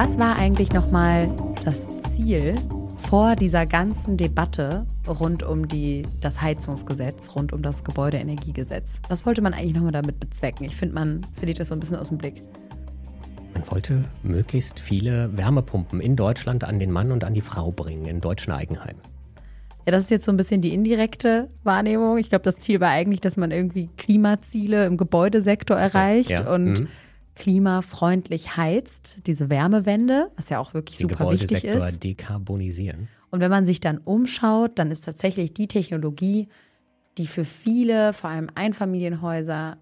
Was war eigentlich nochmal das Ziel vor dieser ganzen Debatte rund um die, das Heizungsgesetz, rund um das Gebäudeenergiegesetz? Was wollte man eigentlich nochmal damit bezwecken? Ich finde, man verliert das so ein bisschen aus dem Blick. Man wollte möglichst viele Wärmepumpen in Deutschland an den Mann und an die Frau bringen, in deutschen Eigenheimen. Ja, das ist jetzt so ein bisschen die indirekte Wahrnehmung. Ich glaube, das Ziel war eigentlich, dass man irgendwie Klimaziele im Gebäudesektor erreicht so, ja. und mhm. Klimafreundlich heizt, diese Wärmewende, was ja auch wirklich Den super wichtig ist. Gebäudesektor dekarbonisieren. Und wenn man sich dann umschaut, dann ist tatsächlich die Technologie, die für viele, vor allem Einfamilienhäuser,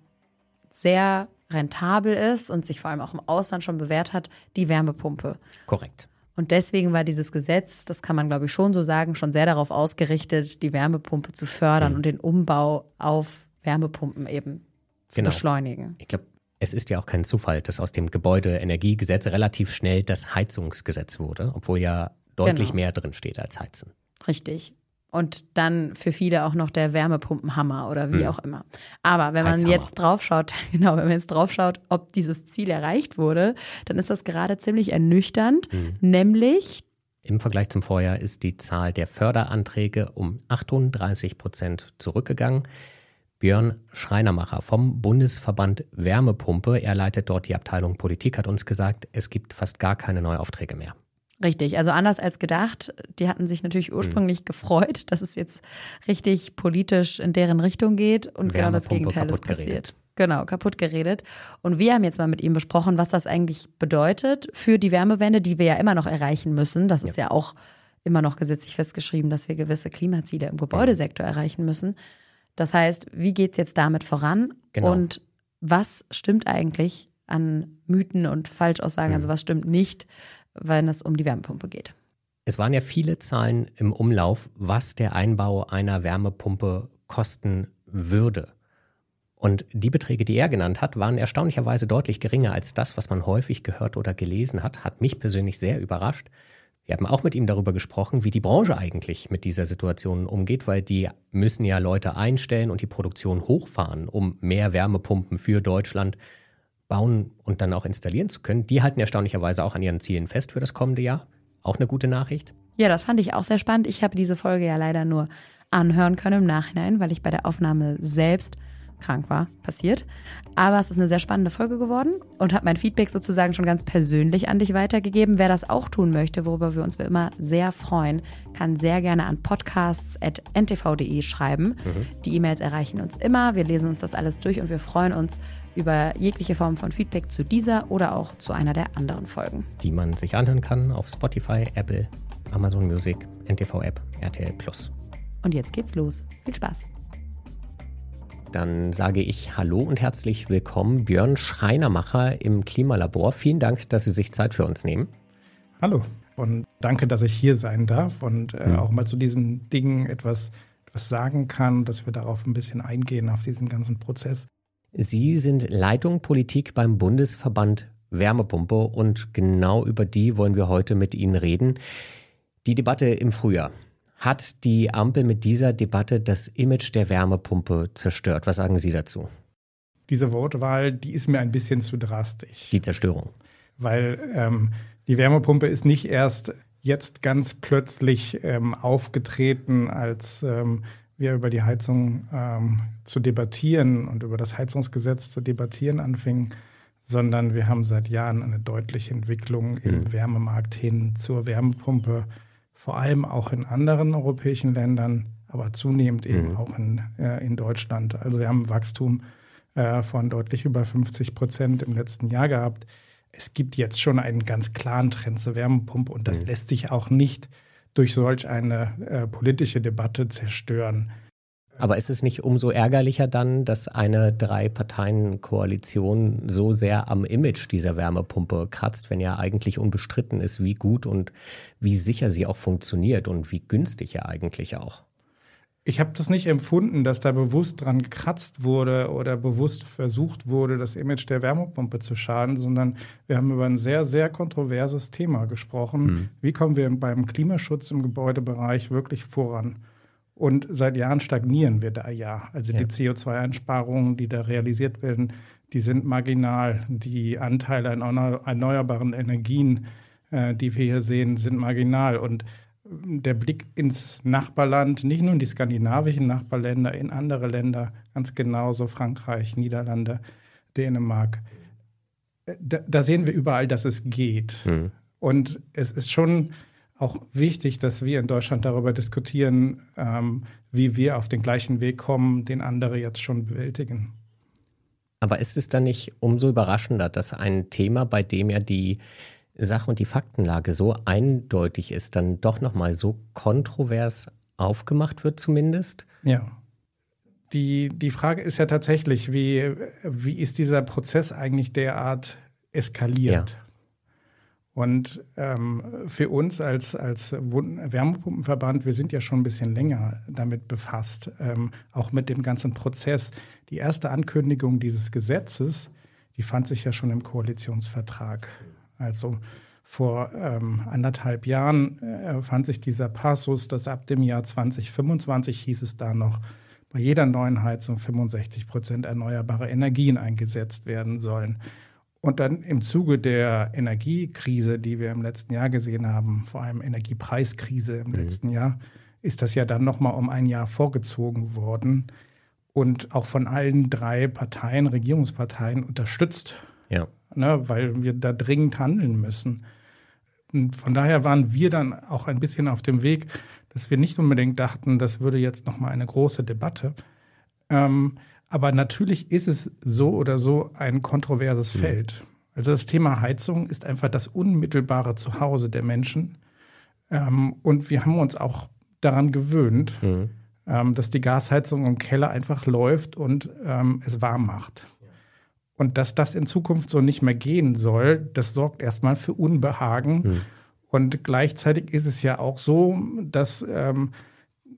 sehr rentabel ist und sich vor allem auch im Ausland schon bewährt hat, die Wärmepumpe. Korrekt. Und deswegen war dieses Gesetz, das kann man glaube ich schon so sagen, schon sehr darauf ausgerichtet, die Wärmepumpe zu fördern mhm. und den Umbau auf Wärmepumpen eben zu genau. beschleunigen. Ich glaube, es ist ja auch kein Zufall, dass aus dem Gebäudeenergiegesetz relativ schnell das Heizungsgesetz wurde, obwohl ja deutlich genau. mehr drin steht als Heizen. Richtig und dann für viele auch noch der Wärmepumpenhammer oder wie mhm. auch immer. Aber wenn man jetzt draufschaut, genau, wenn man jetzt draufschaut, ob dieses Ziel erreicht wurde, dann ist das gerade ziemlich ernüchternd, mhm. nämlich im Vergleich zum Vorjahr ist die Zahl der Förderanträge um 38 Prozent zurückgegangen. Björn Schreinermacher vom Bundesverband Wärmepumpe, er leitet dort die Abteilung Politik, hat uns gesagt, es gibt fast gar keine Neuaufträge mehr. Richtig, also anders als gedacht. Die hatten sich natürlich mhm. ursprünglich mhm. gefreut, dass es jetzt richtig politisch in deren Richtung geht und genau das Gegenteil ist passiert. Geredet. Genau, kaputt geredet. Und wir haben jetzt mal mit ihm besprochen, was das eigentlich bedeutet für die Wärmewende, die wir ja immer noch erreichen müssen. Das ja. ist ja auch immer noch gesetzlich festgeschrieben, dass wir gewisse Klimaziele im Gebäudesektor erreichen müssen. Das heißt, wie geht es jetzt damit voran? Genau. Und was stimmt eigentlich an Mythen und Falschaussagen? Mhm. Also was stimmt nicht? wenn es um die Wärmepumpe geht. Es waren ja viele Zahlen im Umlauf, was der Einbau einer Wärmepumpe kosten würde. Und die Beträge, die er genannt hat, waren erstaunlicherweise deutlich geringer als das, was man häufig gehört oder gelesen hat. Hat mich persönlich sehr überrascht. Wir haben auch mit ihm darüber gesprochen, wie die Branche eigentlich mit dieser Situation umgeht, weil die müssen ja Leute einstellen und die Produktion hochfahren, um mehr Wärmepumpen für Deutschland bauen und dann auch installieren zu können. Die halten erstaunlicherweise auch an ihren Zielen fest für das kommende Jahr. Auch eine gute Nachricht. Ja, das fand ich auch sehr spannend. Ich habe diese Folge ja leider nur anhören können im Nachhinein, weil ich bei der Aufnahme selbst krank war, passiert. Aber es ist eine sehr spannende Folge geworden und habe mein Feedback sozusagen schon ganz persönlich an dich weitergegeben. Wer das auch tun möchte, worüber wir uns immer sehr freuen, kann sehr gerne an podcasts.ntv.de schreiben. Mhm. Die E-Mails erreichen uns immer. Wir lesen uns das alles durch und wir freuen uns über jegliche Form von Feedback zu dieser oder auch zu einer der anderen Folgen. Die man sich anhören kann auf Spotify, Apple, Amazon Music, NTV-App, RTL Plus. Und jetzt geht's los. Viel Spaß. Dann sage ich Hallo und herzlich willkommen, Björn Schreinermacher im Klimalabor. Vielen Dank, dass Sie sich Zeit für uns nehmen. Hallo und danke, dass ich hier sein darf und äh, mhm. auch mal zu diesen Dingen etwas, etwas sagen kann, dass wir darauf ein bisschen eingehen, auf diesen ganzen Prozess. Sie sind Leitung Politik beim Bundesverband Wärmepumpe und genau über die wollen wir heute mit Ihnen reden. Die Debatte im Frühjahr. Hat die Ampel mit dieser Debatte das Image der Wärmepumpe zerstört? Was sagen Sie dazu? Diese Wortwahl, die ist mir ein bisschen zu drastisch. Die Zerstörung. Weil ähm, die Wärmepumpe ist nicht erst jetzt ganz plötzlich ähm, aufgetreten, als ähm, wir über die Heizung ähm, zu debattieren und über das Heizungsgesetz zu debattieren anfingen, sondern wir haben seit Jahren eine deutliche Entwicklung im mhm. Wärmemarkt hin zur Wärmepumpe, vor allem auch in anderen europäischen Ländern, aber zunehmend eben mhm. auch in, äh, in Deutschland. Also wir haben ein Wachstum äh, von deutlich über 50 Prozent im letzten Jahr gehabt. Es gibt jetzt schon einen ganz klaren Trend zur Wärmepumpe und das mhm. lässt sich auch nicht durch solch eine äh, politische Debatte zerstören. Aber ist es nicht umso ärgerlicher dann, dass eine Drei-Parteien-Koalition so sehr am Image dieser Wärmepumpe kratzt, wenn ja eigentlich unbestritten ist, wie gut und wie sicher sie auch funktioniert und wie günstig ja eigentlich auch? Ich habe das nicht empfunden, dass da bewusst dran gekratzt wurde oder bewusst versucht wurde, das Image der Wärmepumpe zu schaden, sondern wir haben über ein sehr, sehr kontroverses Thema gesprochen. Mhm. Wie kommen wir beim Klimaschutz im Gebäudebereich wirklich voran? Und seit Jahren stagnieren wir da ja. Also ja. die CO2-Einsparungen, die da realisiert werden, die sind marginal. Die Anteile an erneuerbaren Energien äh, die wir hier sehen, sind marginal. Und der Blick ins Nachbarland, nicht nur in die skandinavischen Nachbarländer, in andere Länder, ganz genauso Frankreich, Niederlande, Dänemark. Da, da sehen wir überall, dass es geht. Mhm. Und es ist schon auch wichtig, dass wir in Deutschland darüber diskutieren, ähm, wie wir auf den gleichen Weg kommen, den andere jetzt schon bewältigen. Aber ist es dann nicht umso überraschender, dass ein Thema, bei dem ja die Sach- und die Faktenlage so eindeutig ist, dann doch nochmal so kontrovers aufgemacht wird zumindest? Ja. Die, die Frage ist ja tatsächlich, wie, wie ist dieser Prozess eigentlich derart eskaliert? Ja. Und ähm, für uns als, als Wärmepumpenverband, wir sind ja schon ein bisschen länger damit befasst, ähm, auch mit dem ganzen Prozess. Die erste Ankündigung dieses Gesetzes, die fand sich ja schon im Koalitionsvertrag. Also vor ähm, anderthalb Jahren äh, fand sich dieser Passus, dass ab dem Jahr 2025 hieß es da noch, bei jeder neuen Heizung 65 Prozent erneuerbare Energien eingesetzt werden sollen. Und dann im Zuge der Energiekrise, die wir im letzten Jahr gesehen haben, vor allem Energiepreiskrise im mhm. letzten Jahr, ist das ja dann nochmal um ein Jahr vorgezogen worden und auch von allen drei Parteien, Regierungsparteien unterstützt. Ja. Ne, weil wir da dringend handeln müssen. Und von daher waren wir dann auch ein bisschen auf dem Weg, dass wir nicht unbedingt dachten, das würde jetzt nochmal eine große Debatte. Ähm, aber natürlich ist es so oder so ein kontroverses mhm. Feld. Also das Thema Heizung ist einfach das unmittelbare Zuhause der Menschen. Ähm, und wir haben uns auch daran gewöhnt, mhm. ähm, dass die Gasheizung im Keller einfach läuft und ähm, es warm macht. Und dass das in Zukunft so nicht mehr gehen soll, das sorgt erstmal für Unbehagen. Mhm. Und gleichzeitig ist es ja auch so, dass ähm,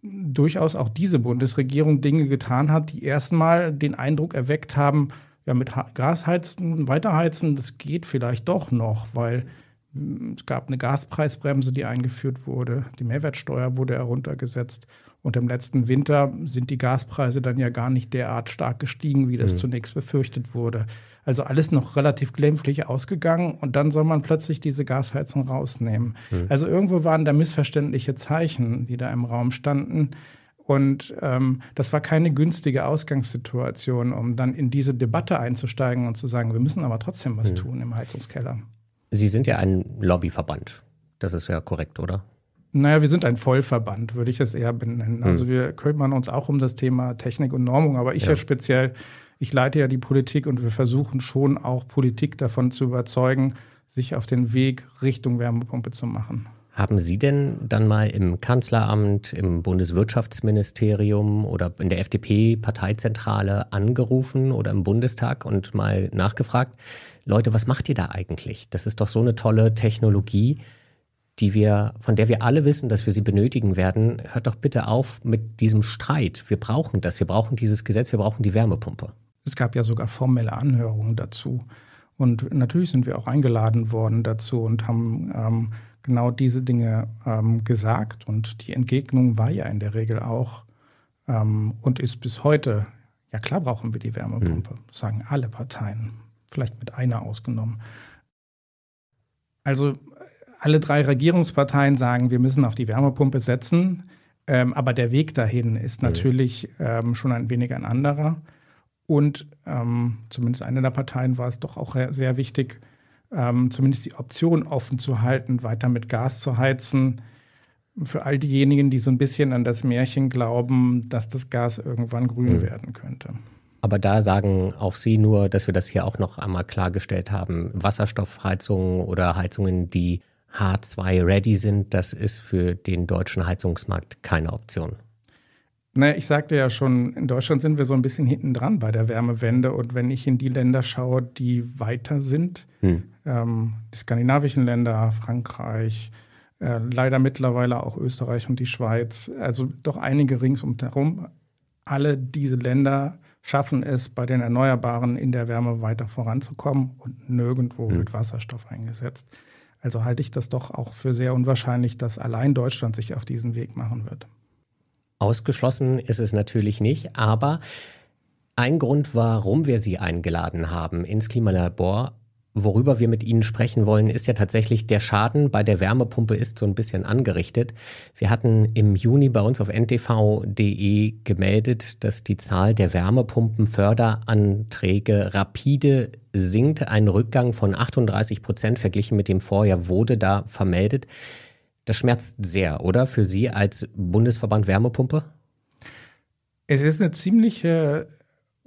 durchaus auch diese Bundesregierung Dinge getan hat, die erstmal den Eindruck erweckt haben, ja, mit Gasheizen, weiterheizen, das geht vielleicht doch noch, weil hm, es gab eine Gaspreisbremse, die eingeführt wurde, die Mehrwertsteuer wurde heruntergesetzt und im letzten Winter sind die Gaspreise dann ja gar nicht derart stark gestiegen, wie das mhm. zunächst befürchtet wurde. Also alles noch relativ glimpflich ausgegangen und dann soll man plötzlich diese Gasheizung rausnehmen. Mhm. Also irgendwo waren da missverständliche Zeichen, die da im Raum standen. Und ähm, das war keine günstige Ausgangssituation, um dann in diese Debatte einzusteigen und zu sagen, wir müssen aber trotzdem was mhm. tun im Heizungskeller. Sie sind ja ein Lobbyverband. Das ist ja korrekt, oder? Naja, wir sind ein Vollverband, würde ich es eher benennen. Also hm. wir kümmern uns auch um das Thema Technik und Normung, aber ich ja, ja speziell, ich leite ja die Politik und wir versuchen schon auch Politik davon zu überzeugen, sich auf den Weg Richtung Wärmepumpe zu machen. Haben Sie denn dann mal im Kanzleramt, im Bundeswirtschaftsministerium oder in der FDP-Parteizentrale angerufen oder im Bundestag und mal nachgefragt, Leute, was macht ihr da eigentlich? Das ist doch so eine tolle Technologie die wir, von der wir alle wissen, dass wir sie benötigen werden, hört doch bitte auf mit diesem Streit. Wir brauchen das, wir brauchen dieses Gesetz, wir brauchen die Wärmepumpe. Es gab ja sogar formelle Anhörungen dazu. Und natürlich sind wir auch eingeladen worden dazu und haben ähm, genau diese Dinge ähm, gesagt. Und die Entgegnung war ja in der Regel auch ähm, und ist bis heute, ja klar brauchen wir die Wärmepumpe, mhm. sagen alle Parteien, vielleicht mit einer ausgenommen. Also alle drei Regierungsparteien sagen, wir müssen auf die Wärmepumpe setzen. Ähm, aber der Weg dahin ist natürlich ähm, schon ein wenig ein anderer. Und ähm, zumindest eine der Parteien war es doch auch sehr wichtig, ähm, zumindest die Option offen zu halten, weiter mit Gas zu heizen. Für all diejenigen, die so ein bisschen an das Märchen glauben, dass das Gas irgendwann grün mhm. werden könnte. Aber da sagen auch Sie nur, dass wir das hier auch noch einmal klargestellt haben. Wasserstoffheizungen oder Heizungen, die H2-ready sind, das ist für den deutschen Heizungsmarkt keine Option. Naja, ich sagte ja schon, in Deutschland sind wir so ein bisschen hinten dran bei der Wärmewende. Und wenn ich in die Länder schaue, die weiter sind, hm. ähm, die skandinavischen Länder, Frankreich, äh, leider mittlerweile auch Österreich und die Schweiz, also doch einige ringsumherum, alle diese Länder schaffen es, bei den Erneuerbaren in der Wärme weiter voranzukommen und nirgendwo hm. wird Wasserstoff eingesetzt. Also halte ich das doch auch für sehr unwahrscheinlich, dass allein Deutschland sich auf diesen Weg machen wird. Ausgeschlossen ist es natürlich nicht, aber ein Grund, warum wir Sie eingeladen haben ins Klimalabor, worüber wir mit Ihnen sprechen wollen, ist ja tatsächlich der Schaden bei der Wärmepumpe ist so ein bisschen angerichtet. Wir hatten im Juni bei uns auf ntv.de gemeldet, dass die Zahl der Wärmepumpenförderanträge rapide sinkt. Ein Rückgang von 38 Prozent verglichen mit dem Vorjahr wurde da vermeldet. Das schmerzt sehr, oder? Für Sie als Bundesverband Wärmepumpe? Es ist eine ziemliche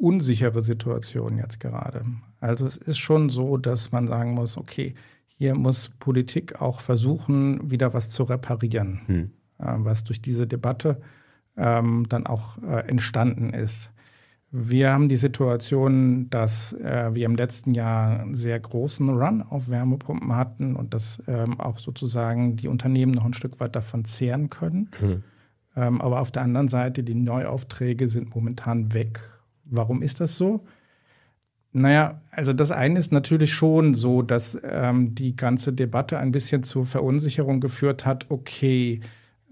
unsichere Situation jetzt gerade. Also es ist schon so, dass man sagen muss, okay, hier muss Politik auch versuchen, wieder was zu reparieren, hm. äh, was durch diese Debatte ähm, dann auch äh, entstanden ist. Wir haben die Situation, dass äh, wir im letzten Jahr einen sehr großen Run auf Wärmepumpen hatten und dass ähm, auch sozusagen die Unternehmen noch ein Stück weit davon zehren können. Hm. Ähm, aber auf der anderen Seite, die Neuaufträge sind momentan weg. Warum ist das so? Naja, also das eine ist natürlich schon so, dass ähm, die ganze Debatte ein bisschen zur Verunsicherung geführt hat, okay,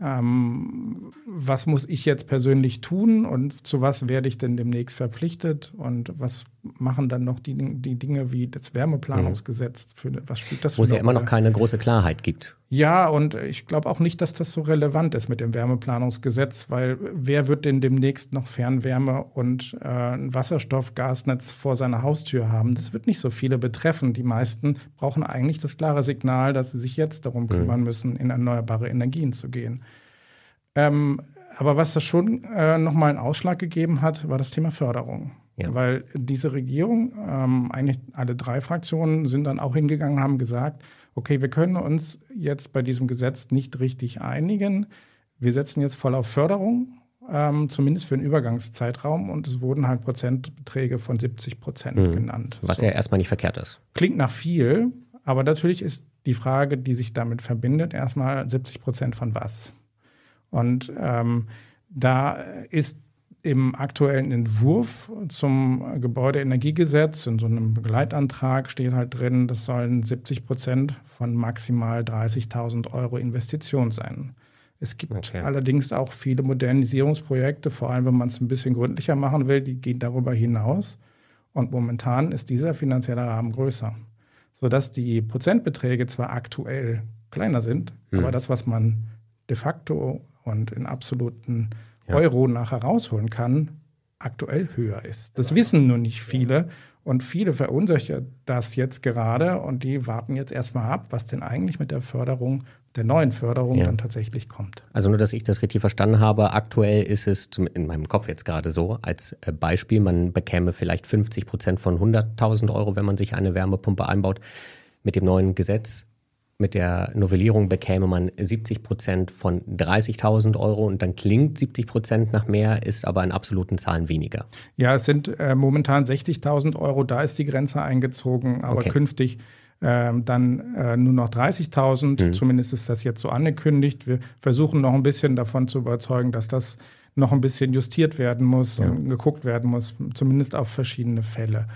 ähm, was muss ich jetzt persönlich tun und zu was werde ich denn demnächst verpflichtet und was machen dann noch die, die Dinge wie das Wärmeplanungsgesetz, für, was spielt das Wo es ja immer noch keine große Klarheit gibt. Ja, und ich glaube auch nicht, dass das so relevant ist mit dem Wärmeplanungsgesetz, weil wer wird denn demnächst noch Fernwärme und äh, ein Wasserstoffgasnetz vor seiner Haustür haben? Das wird nicht so viele betreffen. Die meisten brauchen eigentlich das klare Signal, dass sie sich jetzt darum mhm. kümmern müssen, in erneuerbare Energien zu gehen. Ähm, aber was das schon äh, nochmal einen Ausschlag gegeben hat, war das Thema Förderung. Ja. Weil diese Regierung, ähm, eigentlich alle drei Fraktionen sind dann auch hingegangen, haben gesagt, okay, wir können uns jetzt bei diesem Gesetz nicht richtig einigen. Wir setzen jetzt voll auf Förderung, ähm, zumindest für einen Übergangszeitraum. Und es wurden halt Prozentbeträge von 70 Prozent mhm. genannt. Was so. ja erstmal nicht verkehrt ist. Klingt nach viel, aber natürlich ist die Frage, die sich damit verbindet, erstmal 70 Prozent von was. Und ähm, da ist im aktuellen Entwurf zum Gebäudeenergiegesetz, in so einem Begleitantrag steht halt drin, das sollen 70 Prozent von maximal 30.000 Euro Investition sein. Es gibt okay. allerdings auch viele Modernisierungsprojekte, vor allem wenn man es ein bisschen gründlicher machen will, die gehen darüber hinaus. Und momentan ist dieser finanzielle Rahmen größer, sodass die Prozentbeträge zwar aktuell kleiner sind, hm. aber das, was man de facto und in absoluten ja. Euro nachher rausholen kann, aktuell höher ist. Das wissen nur nicht viele. Und viele verunsichern das jetzt gerade und die warten jetzt erstmal ab, was denn eigentlich mit der Förderung, der neuen Förderung ja. dann tatsächlich kommt. Also nur, dass ich das richtig verstanden habe, aktuell ist es in meinem Kopf jetzt gerade so, als äh, Beispiel, man bekäme vielleicht 50 Prozent von 100.000 Euro, wenn man sich eine Wärmepumpe einbaut. Mit dem neuen Gesetz mit der Novellierung bekäme man 70 Prozent von 30.000 Euro und dann klingt 70 Prozent nach mehr, ist aber in absoluten Zahlen weniger. Ja, es sind äh, momentan 60.000 Euro, da ist die Grenze eingezogen, aber okay. künftig äh, dann äh, nur noch 30.000. Mhm. Zumindest ist das jetzt so angekündigt. Wir versuchen noch ein bisschen davon zu überzeugen, dass das noch ein bisschen justiert werden muss ja. und geguckt werden muss, zumindest auf verschiedene Fälle.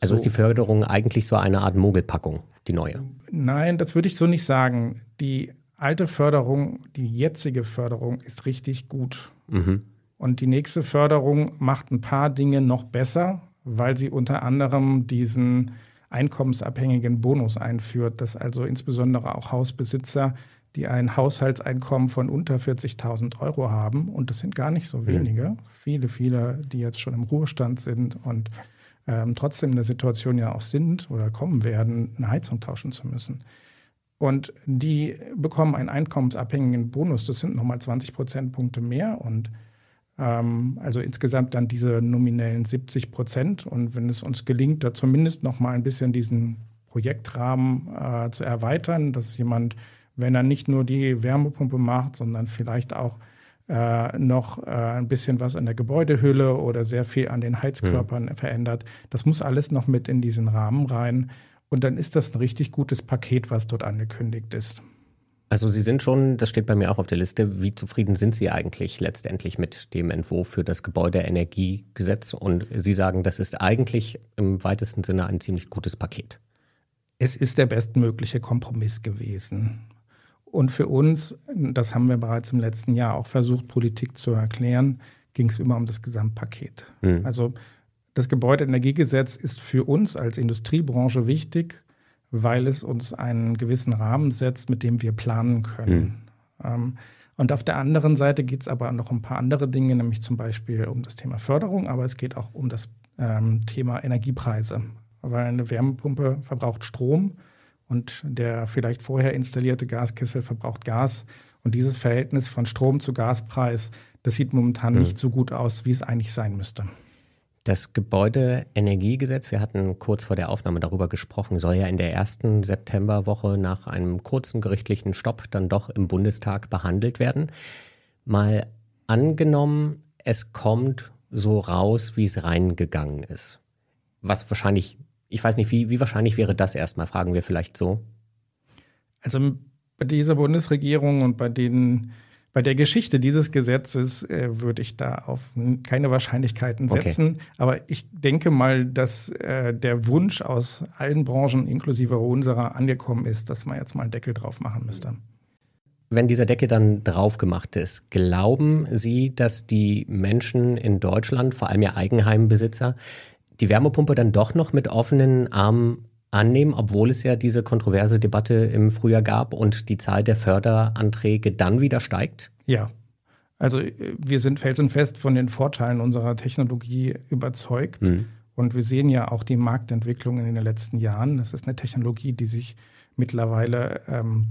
Also so. ist die Förderung eigentlich so eine Art Mogelpackung, die neue? Nein, das würde ich so nicht sagen. Die alte Förderung, die jetzige Förderung ist richtig gut. Mhm. Und die nächste Förderung macht ein paar Dinge noch besser, weil sie unter anderem diesen einkommensabhängigen Bonus einführt, dass also insbesondere auch Hausbesitzer, die ein Haushaltseinkommen von unter 40.000 Euro haben, und das sind gar nicht so mhm. wenige, mhm. viele, viele, die jetzt schon im Ruhestand sind und ähm, trotzdem in der Situation ja auch sind oder kommen werden, eine Heizung tauschen zu müssen. Und die bekommen einen einkommensabhängigen Bonus. Das sind nochmal 20 Prozentpunkte mehr und ähm, also insgesamt dann diese nominellen 70 Prozent. Und wenn es uns gelingt, da zumindest nochmal ein bisschen diesen Projektrahmen äh, zu erweitern, dass jemand, wenn er nicht nur die Wärmepumpe macht, sondern vielleicht auch äh, noch äh, ein bisschen was an der Gebäudehülle oder sehr viel an den Heizkörpern mhm. verändert. Das muss alles noch mit in diesen Rahmen rein. Und dann ist das ein richtig gutes Paket, was dort angekündigt ist. Also Sie sind schon, das steht bei mir auch auf der Liste, wie zufrieden sind Sie eigentlich letztendlich mit dem Entwurf für das Gebäudeenergiegesetz? Und Sie sagen, das ist eigentlich im weitesten Sinne ein ziemlich gutes Paket. Es ist der bestmögliche Kompromiss gewesen. Und für uns, das haben wir bereits im letzten Jahr auch versucht, Politik zu erklären, ging es immer um das Gesamtpaket. Mhm. Also das Gebäudeenergiegesetz ist für uns als Industriebranche wichtig, weil es uns einen gewissen Rahmen setzt, mit dem wir planen können. Mhm. Ähm, und auf der anderen Seite geht es aber noch um ein paar andere Dinge, nämlich zum Beispiel um das Thema Förderung, aber es geht auch um das ähm, Thema Energiepreise. Weil eine Wärmepumpe verbraucht Strom und der vielleicht vorher installierte Gaskessel verbraucht Gas. Und dieses Verhältnis von Strom zu Gaspreis, das sieht momentan mhm. nicht so gut aus, wie es eigentlich sein müsste. Das Gebäudeenergiegesetz, wir hatten kurz vor der Aufnahme darüber gesprochen, soll ja in der ersten Septemberwoche nach einem kurzen gerichtlichen Stopp dann doch im Bundestag behandelt werden. Mal angenommen, es kommt so raus, wie es reingegangen ist. Was wahrscheinlich, ich weiß nicht, wie, wie wahrscheinlich wäre das erstmal, fragen wir vielleicht so. Also bei dieser Bundesregierung und bei den bei der Geschichte dieses Gesetzes äh, würde ich da auf keine Wahrscheinlichkeiten setzen. Okay. Aber ich denke mal, dass äh, der Wunsch aus allen Branchen, inklusive unserer, angekommen ist, dass man jetzt mal einen Deckel drauf machen müsste. Wenn dieser Deckel dann drauf gemacht ist, glauben Sie, dass die Menschen in Deutschland, vor allem ja Eigenheimbesitzer, die Wärmepumpe dann doch noch mit offenen Armen annehmen, obwohl es ja diese kontroverse Debatte im Frühjahr gab und die Zahl der Förderanträge dann wieder steigt? Ja. Also äh, wir sind felsenfest von den Vorteilen unserer Technologie überzeugt. Mhm. Und wir sehen ja auch die Marktentwicklung in den letzten Jahren. Das ist eine Technologie, die sich mittlerweile ähm,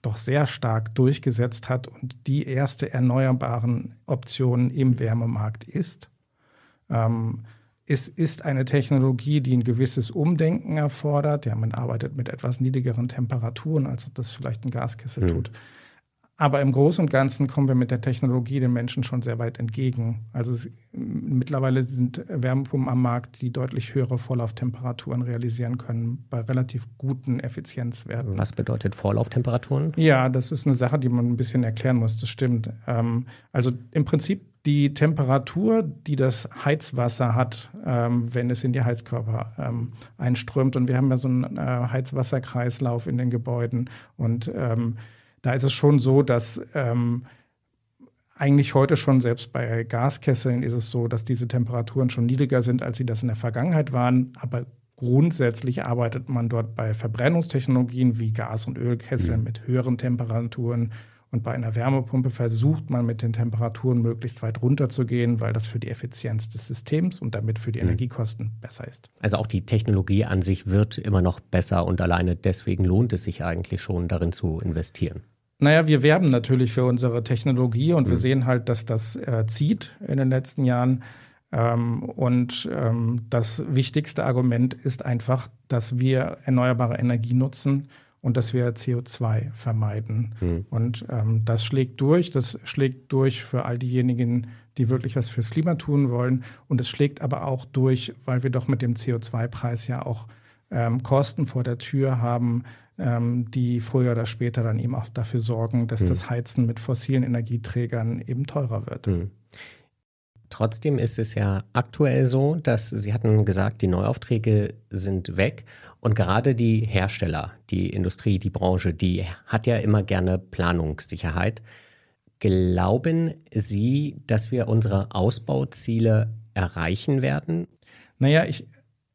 doch sehr stark durchgesetzt hat und die erste erneuerbaren Option im Wärmemarkt ist. Ähm, es ist eine Technologie, die ein gewisses Umdenken erfordert. Ja, man arbeitet mit etwas niedrigeren Temperaturen, als das vielleicht ein Gaskessel mhm. tut. Aber im Großen und Ganzen kommen wir mit der Technologie den Menschen schon sehr weit entgegen. Also es, mittlerweile sind Wärmepumpen am Markt, die deutlich höhere Vorlauftemperaturen realisieren können, bei relativ guten Effizienzwerten. Was bedeutet Vorlauftemperaturen? Ja, das ist eine Sache, die man ein bisschen erklären muss. Das stimmt. Ähm, also im Prinzip die Temperatur, die das Heizwasser hat, ähm, wenn es in die Heizkörper ähm, einströmt. Und wir haben ja so einen äh, Heizwasserkreislauf in den Gebäuden. Und ähm, da ist es schon so, dass ähm, eigentlich heute schon, selbst bei Gaskesseln, ist es so, dass diese Temperaturen schon niedriger sind, als sie das in der Vergangenheit waren. Aber grundsätzlich arbeitet man dort bei Verbrennungstechnologien wie Gas- und Ölkesseln mhm. mit höheren Temperaturen und bei einer Wärmepumpe versucht man mit den Temperaturen möglichst weit runterzugehen, weil das für die Effizienz des Systems und damit für die mhm. Energiekosten besser ist. Also auch die Technologie an sich wird immer noch besser und alleine deswegen lohnt es sich eigentlich schon darin zu investieren. Naja, wir werben natürlich für unsere Technologie und mhm. wir sehen halt, dass das äh, zieht in den letzten Jahren. Ähm, und ähm, das wichtigste Argument ist einfach, dass wir erneuerbare Energie nutzen und dass wir CO2 vermeiden. Mhm. Und ähm, das schlägt durch. Das schlägt durch für all diejenigen, die wirklich was fürs Klima tun wollen. Und es schlägt aber auch durch, weil wir doch mit dem CO2-Preis ja auch ähm, Kosten vor der Tür haben, ähm, die früher oder später dann eben auch dafür sorgen, dass mhm. das Heizen mit fossilen Energieträgern eben teurer wird. Mhm. Trotzdem ist es ja aktuell so, dass Sie hatten gesagt, die Neuaufträge sind weg und gerade die Hersteller, die Industrie, die Branche, die hat ja immer gerne Planungssicherheit. Glauben Sie, dass wir unsere Ausbauziele erreichen werden? Naja, ich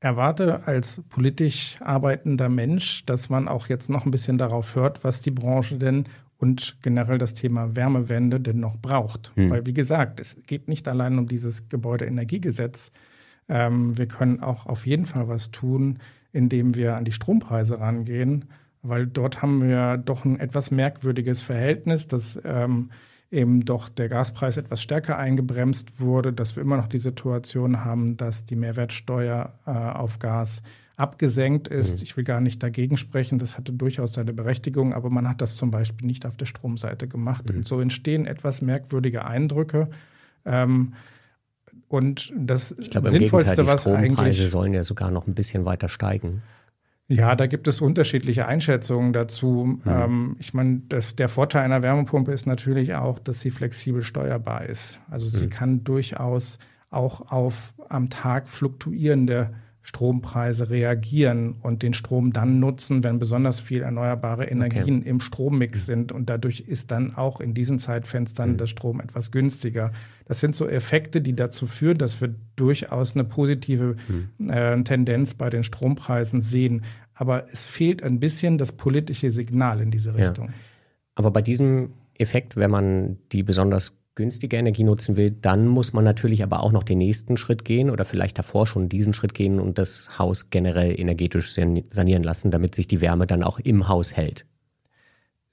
erwarte als politisch arbeitender Mensch, dass man auch jetzt noch ein bisschen darauf hört, was die Branche denn und generell das Thema Wärmewende denn noch braucht. Hm. Weil, wie gesagt, es geht nicht allein um dieses Gebäudeenergiegesetz. Ähm, wir können auch auf jeden Fall was tun, indem wir an die Strompreise rangehen, weil dort haben wir doch ein etwas merkwürdiges Verhältnis, dass ähm, eben doch der Gaspreis etwas stärker eingebremst wurde, dass wir immer noch die Situation haben, dass die Mehrwertsteuer äh, auf Gas abgesenkt ist. Mhm. Ich will gar nicht dagegen sprechen, das hatte durchaus seine Berechtigung, aber man hat das zum Beispiel nicht auf der Stromseite gemacht. Mhm. Und so entstehen etwas merkwürdige Eindrücke. Ähm, und das ich glaube, Sinnvollste, im Gegenteil, die Strompreise eigentlich, sollen ja sogar noch ein bisschen weiter steigen. Ja, da gibt es unterschiedliche Einschätzungen dazu. Mhm. Ähm, ich meine, der Vorteil einer Wärmepumpe ist natürlich auch, dass sie flexibel steuerbar ist. Also mhm. sie kann durchaus auch auf am Tag fluktuierende Strompreise reagieren und den Strom dann nutzen, wenn besonders viel erneuerbare Energien okay. im Strommix sind. Und dadurch ist dann auch in diesen Zeitfenstern mhm. der Strom etwas günstiger. Das sind so Effekte, die dazu führen, dass wir durchaus eine positive mhm. äh, Tendenz bei den Strompreisen sehen. Aber es fehlt ein bisschen das politische Signal in diese Richtung. Ja. Aber bei diesem Effekt, wenn man die besonders günstige Energie nutzen will, dann muss man natürlich aber auch noch den nächsten Schritt gehen oder vielleicht davor schon diesen Schritt gehen und das Haus generell energetisch sanieren lassen, damit sich die Wärme dann auch im Haus hält.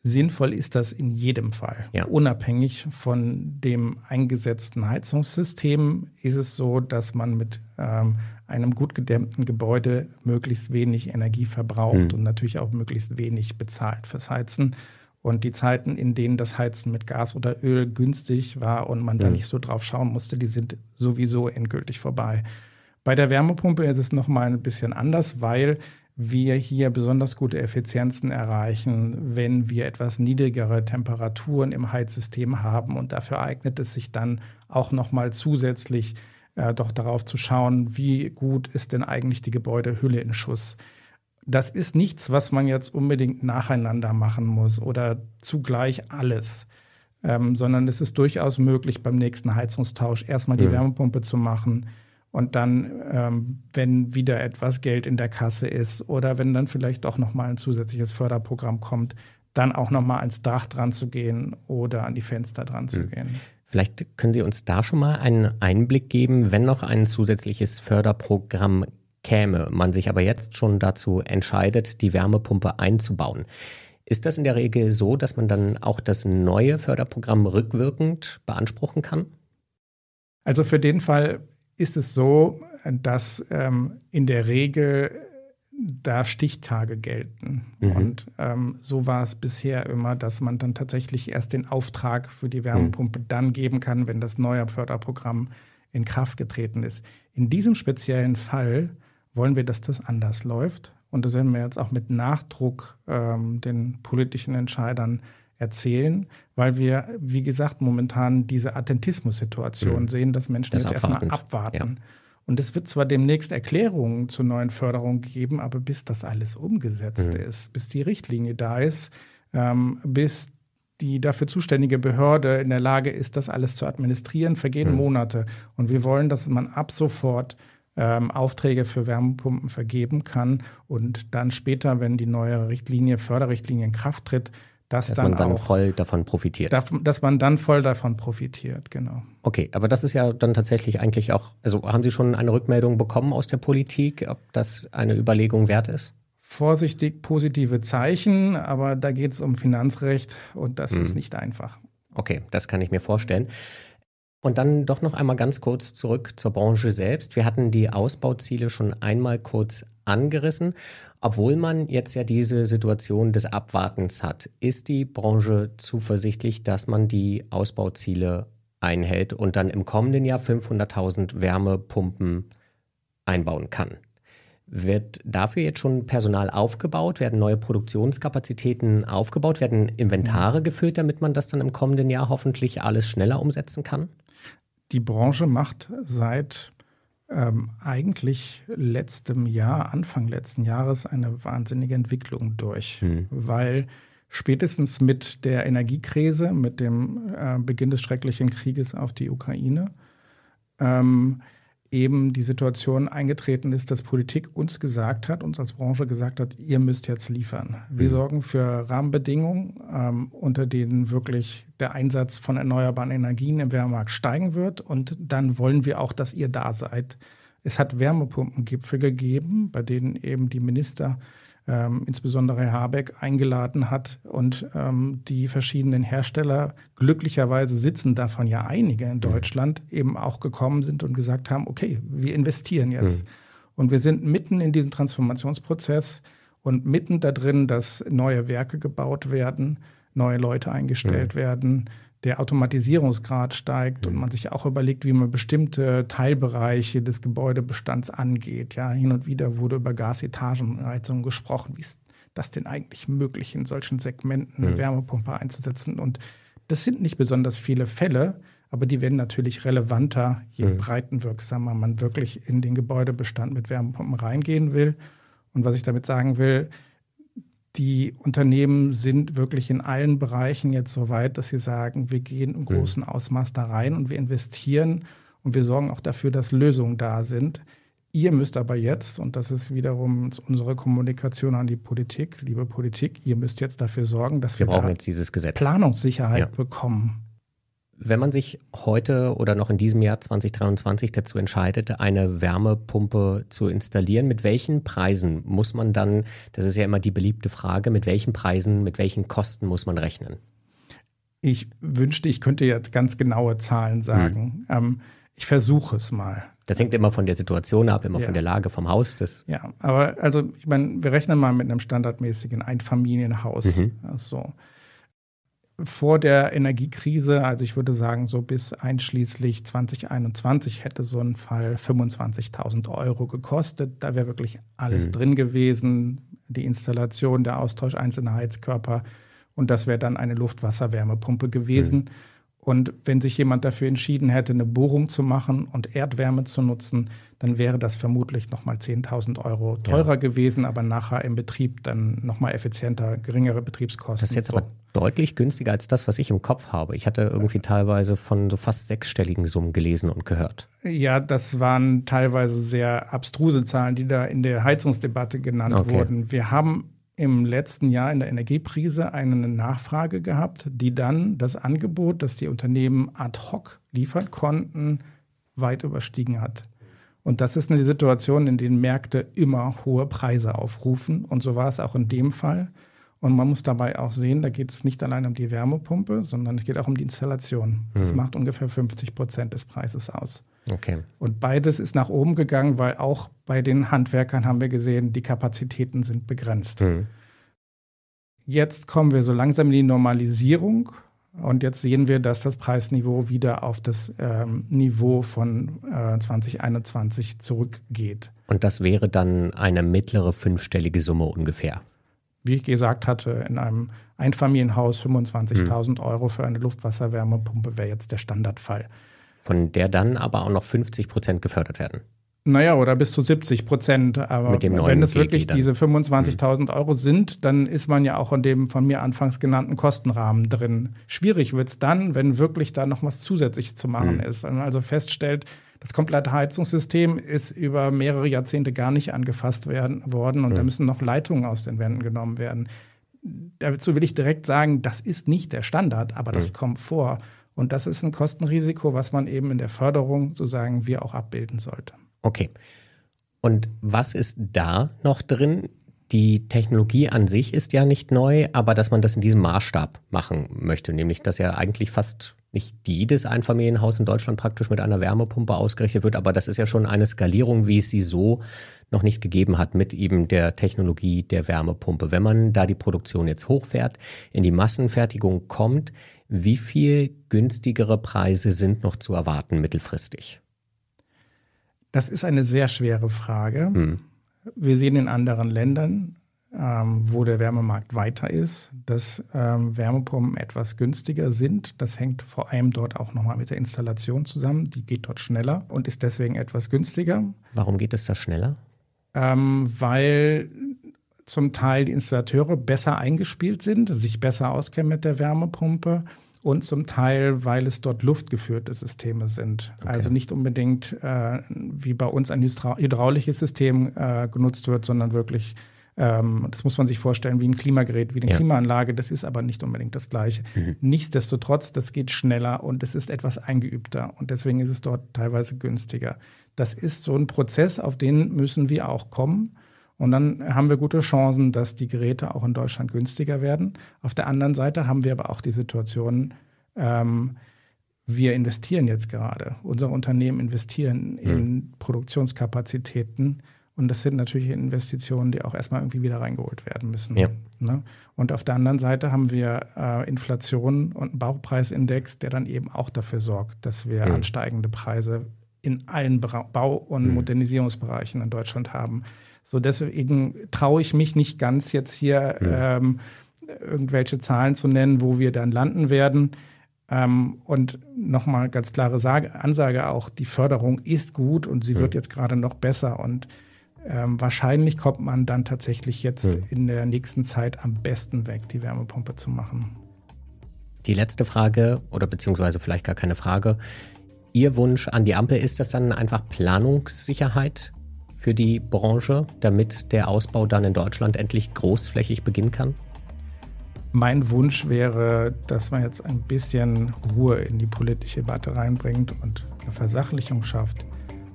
Sinnvoll ist das in jedem Fall. Ja. Unabhängig von dem eingesetzten Heizungssystem ist es so, dass man mit ähm, einem gut gedämmten Gebäude möglichst wenig Energie verbraucht mhm. und natürlich auch möglichst wenig bezahlt fürs Heizen. Und die Zeiten, in denen das Heizen mit Gas oder Öl günstig war und man mhm. da nicht so drauf schauen musste, die sind sowieso endgültig vorbei. Bei der Wärmepumpe ist es nochmal ein bisschen anders, weil wir hier besonders gute Effizienzen erreichen, wenn wir etwas niedrigere Temperaturen im Heizsystem haben. Und dafür eignet es sich dann auch nochmal zusätzlich äh, doch darauf zu schauen, wie gut ist denn eigentlich die Gebäudehülle in Schuss. Das ist nichts, was man jetzt unbedingt nacheinander machen muss oder zugleich alles. Ähm, sondern es ist durchaus möglich, beim nächsten Heizungstausch erstmal die ja. Wärmepumpe zu machen, und dann, ähm, wenn wieder etwas Geld in der Kasse ist oder wenn dann vielleicht doch nochmal ein zusätzliches Förderprogramm kommt, dann auch nochmal ans Dach dran zu gehen oder an die Fenster dran zu mhm. gehen. Vielleicht können Sie uns da schon mal einen Einblick geben, wenn noch ein zusätzliches Förderprogramm käme, man sich aber jetzt schon dazu entscheidet, die Wärmepumpe einzubauen. Ist das in der Regel so, dass man dann auch das neue Förderprogramm rückwirkend beanspruchen kann? Also für den Fall ist es so, dass ähm, in der Regel da Stichtage gelten. Mhm. Und ähm, so war es bisher immer, dass man dann tatsächlich erst den Auftrag für die Wärmepumpe mhm. dann geben kann, wenn das neue Förderprogramm in Kraft getreten ist. In diesem speziellen Fall wollen wir, dass das anders läuft. Und das werden wir jetzt auch mit Nachdruck ähm, den politischen Entscheidern erzählen, weil wir, wie gesagt, momentan diese Attentismus-Situation mhm. sehen, dass Menschen das jetzt erstmal abwarten. Ja. Und es wird zwar demnächst Erklärungen zur neuen Förderung geben, aber bis das alles umgesetzt mhm. ist, bis die Richtlinie da ist, ähm, bis die dafür zuständige Behörde in der Lage ist, das alles zu administrieren, vergehen mhm. Monate. Und wir wollen, dass man ab sofort ähm, Aufträge für Wärmepumpen vergeben kann und dann später, wenn die neue Richtlinie, Förderrichtlinie in Kraft tritt, dass, dass dann man dann auch, voll davon profitiert. Dass man dann voll davon profitiert, genau. Okay, aber das ist ja dann tatsächlich eigentlich auch, also haben Sie schon eine Rückmeldung bekommen aus der Politik, ob das eine Überlegung wert ist? Vorsichtig positive Zeichen, aber da geht es um Finanzrecht und das hm. ist nicht einfach. Okay, das kann ich mir vorstellen. Und dann doch noch einmal ganz kurz zurück zur Branche selbst. Wir hatten die Ausbauziele schon einmal kurz angerissen. Obwohl man jetzt ja diese Situation des Abwartens hat, ist die Branche zuversichtlich, dass man die Ausbauziele einhält und dann im kommenden Jahr 500.000 Wärmepumpen einbauen kann. Wird dafür jetzt schon Personal aufgebaut? Werden neue Produktionskapazitäten aufgebaut? Werden Inventare gefüllt, damit man das dann im kommenden Jahr hoffentlich alles schneller umsetzen kann? Die Branche macht seit ähm, eigentlich letztem Jahr, Anfang letzten Jahres, eine wahnsinnige Entwicklung durch, hm. weil spätestens mit der Energiekrise, mit dem äh, Beginn des schrecklichen Krieges auf die Ukraine, ähm, eben die Situation eingetreten ist, dass Politik uns gesagt hat, uns als Branche gesagt hat, ihr müsst jetzt liefern. Wir mhm. sorgen für Rahmenbedingungen, ähm, unter denen wirklich der Einsatz von erneuerbaren Energien im Wärmemarkt steigen wird. Und dann wollen wir auch, dass ihr da seid. Es hat Wärmepumpengipfel gegeben, bei denen eben die Minister ähm, insbesondere Habeck eingeladen hat und ähm, die verschiedenen Hersteller, glücklicherweise sitzen davon ja einige in mhm. Deutschland, mhm. eben auch gekommen sind und gesagt haben, okay, wir investieren jetzt. Mhm. Und wir sind mitten in diesem Transformationsprozess und mitten da drin, dass neue Werke gebaut werden, neue Leute eingestellt mhm. werden, der Automatisierungsgrad steigt mhm. und man sich auch überlegt, wie man bestimmte Teilbereiche des Gebäudebestands angeht. Ja, hin und wieder wurde über Gasetagenheizung gesprochen. Wie ist das denn eigentlich möglich, in solchen Segmenten eine mhm. Wärmepumpe einzusetzen? Und das sind nicht besonders viele Fälle, aber die werden natürlich relevanter, je mhm. breitenwirksamer man wirklich in den Gebäudebestand mit Wärmepumpen reingehen will. Und was ich damit sagen will, die Unternehmen sind wirklich in allen Bereichen jetzt so weit, dass sie sagen, wir gehen im mhm. großen Ausmaß da rein und wir investieren und wir sorgen auch dafür, dass Lösungen da sind. Ihr müsst aber jetzt, und das ist wiederum unsere Kommunikation an die Politik, liebe Politik, ihr müsst jetzt dafür sorgen, dass wir, wir brauchen jetzt dieses Gesetz. Planungssicherheit ja. bekommen. Wenn man sich heute oder noch in diesem Jahr 2023 dazu entscheidet, eine Wärmepumpe zu installieren, mit welchen Preisen muss man dann, das ist ja immer die beliebte Frage, mit welchen Preisen, mit welchen Kosten muss man rechnen? Ich wünschte, ich könnte jetzt ganz genaue Zahlen sagen. Hm. Ähm, ich versuche es mal. Das hängt immer von der Situation ab, immer ja. von der Lage vom Haus. Das ja, aber also ich meine, wir rechnen mal mit einem standardmäßigen Einfamilienhaus. Mhm. Also, vor der Energiekrise, also ich würde sagen, so bis einschließlich 2021 hätte so ein Fall 25.000 Euro gekostet. Da wäre wirklich alles mhm. drin gewesen. Die Installation, der Austausch einzelner Heizkörper. Und das wäre dann eine Luftwasserwärmepumpe gewesen. Mhm. Und wenn sich jemand dafür entschieden hätte, eine Bohrung zu machen und Erdwärme zu nutzen, dann wäre das vermutlich nochmal 10.000 Euro teurer ja. gewesen, aber nachher im Betrieb dann nochmal effizienter, geringere Betriebskosten. Das ist jetzt so. aber deutlich günstiger als das, was ich im Kopf habe. Ich hatte irgendwie teilweise von so fast sechsstelligen Summen gelesen und gehört. Ja, das waren teilweise sehr abstruse Zahlen, die da in der Heizungsdebatte genannt okay. wurden. Wir haben im letzten Jahr in der Energiekrise eine Nachfrage gehabt, die dann das Angebot, das die Unternehmen ad hoc liefern konnten, weit überstiegen hat. Und das ist eine Situation, in der Märkte immer hohe Preise aufrufen. Und so war es auch in dem Fall. Und man muss dabei auch sehen, da geht es nicht allein um die Wärmepumpe, sondern es geht auch um die Installation. Das mhm. macht ungefähr 50 Prozent des Preises aus. Okay. Und beides ist nach oben gegangen, weil auch bei den Handwerkern haben wir gesehen, die Kapazitäten sind begrenzt. Mhm. Jetzt kommen wir so langsam in die Normalisierung. Und jetzt sehen wir, dass das Preisniveau wieder auf das ähm, Niveau von äh, 2021 zurückgeht. Und das wäre dann eine mittlere fünfstellige Summe ungefähr wie ich gesagt hatte, in einem Einfamilienhaus 25.000 mhm. Euro für eine Luftwasserwärmepumpe wäre jetzt der Standardfall. Von der dann aber auch noch 50 Prozent gefördert werden. Naja, oder bis zu 70 Prozent. Aber wenn es wirklich dann. diese 25.000 mhm. Euro sind, dann ist man ja auch in dem von mir anfangs genannten Kostenrahmen drin. Schwierig wird es dann, wenn wirklich da noch was zusätzlich zu machen mhm. ist. Wenn man also feststellt, das komplette Heizungssystem ist über mehrere Jahrzehnte gar nicht angefasst werden, worden und mhm. da müssen noch Leitungen aus den Wänden genommen werden. Dazu will ich direkt sagen, das ist nicht der Standard, aber das mhm. kommt vor. Und das ist ein Kostenrisiko, was man eben in der Förderung, so sagen wir, auch abbilden sollte. Okay. Und was ist da noch drin? Die Technologie an sich ist ja nicht neu, aber dass man das in diesem Maßstab machen möchte, nämlich dass ja eigentlich fast nicht jedes Einfamilienhaus in Deutschland praktisch mit einer Wärmepumpe ausgerichtet wird, aber das ist ja schon eine Skalierung, wie es sie so noch nicht gegeben hat mit eben der Technologie der Wärmepumpe. Wenn man da die Produktion jetzt hochfährt, in die Massenfertigung kommt, wie viel günstigere Preise sind noch zu erwarten mittelfristig? Das ist eine sehr schwere Frage. Hm. Wir sehen in anderen Ländern, ähm, wo der Wärmemarkt weiter ist, dass ähm, Wärmepumpen etwas günstiger sind. Das hängt vor allem dort auch nochmal mit der Installation zusammen. Die geht dort schneller und ist deswegen etwas günstiger. Warum geht es da schneller? Ähm, weil zum Teil die Installateure besser eingespielt sind, sich besser auskennen mit der Wärmepumpe und zum Teil, weil es dort luftgeführte Systeme sind. Okay. Also nicht unbedingt äh, wie bei uns ein hydraulisches System äh, genutzt wird, sondern wirklich ähm, das muss man sich vorstellen wie ein Klimagerät, wie eine ja. Klimaanlage. Das ist aber nicht unbedingt das Gleiche. Mhm. Nichtsdestotrotz, das geht schneller und es ist etwas eingeübter und deswegen ist es dort teilweise günstiger. Das ist so ein Prozess, auf den müssen wir auch kommen. Und dann haben wir gute Chancen, dass die Geräte auch in Deutschland günstiger werden. Auf der anderen Seite haben wir aber auch die Situation, ähm, wir investieren jetzt gerade. Unsere Unternehmen investieren mhm. in Produktionskapazitäten und das sind natürlich Investitionen, die auch erstmal irgendwie wieder reingeholt werden müssen. Ja. Ne? Und auf der anderen Seite haben wir äh, Inflation und einen Bauchpreisindex, der dann eben auch dafür sorgt, dass wir mhm. ansteigende Preise in allen Bau- und mhm. Modernisierungsbereichen in Deutschland haben. So deswegen traue ich mich nicht ganz jetzt hier mhm. ähm, irgendwelche Zahlen zu nennen, wo wir dann landen werden. Ähm, und nochmal ganz klare Sage, Ansage auch, die Förderung ist gut und sie wird jetzt gerade noch besser. Und ähm, wahrscheinlich kommt man dann tatsächlich jetzt hm. in der nächsten Zeit am besten weg, die Wärmepumpe zu machen. Die letzte Frage oder beziehungsweise vielleicht gar keine Frage. Ihr Wunsch an die Ampel ist das dann einfach Planungssicherheit für die Branche, damit der Ausbau dann in Deutschland endlich großflächig beginnen kann? Mein Wunsch wäre, dass man jetzt ein bisschen Ruhe in die politische Debatte reinbringt und eine Versachlichung schafft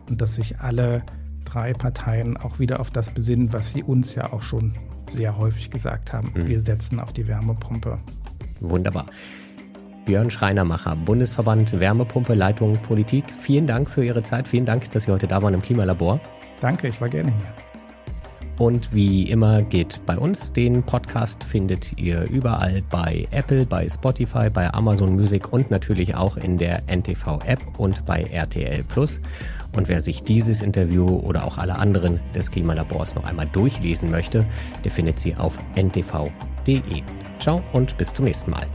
und dass sich alle drei Parteien auch wieder auf das besinnen, was sie uns ja auch schon sehr häufig gesagt haben. Mhm. Wir setzen auf die Wärmepumpe. Wunderbar. Björn Schreinermacher, Bundesverband Wärmepumpe, Leitung Politik. Vielen Dank für Ihre Zeit. Vielen Dank, dass Sie heute da waren im Klimalabor. Danke, ich war gerne hier. Und wie immer geht bei uns. Den Podcast findet ihr überall bei Apple, bei Spotify, bei Amazon Music und natürlich auch in der NTV-App und bei RTL Plus. Und wer sich dieses Interview oder auch alle anderen des Klimalabors noch einmal durchlesen möchte, der findet sie auf ntv.de. Ciao und bis zum nächsten Mal.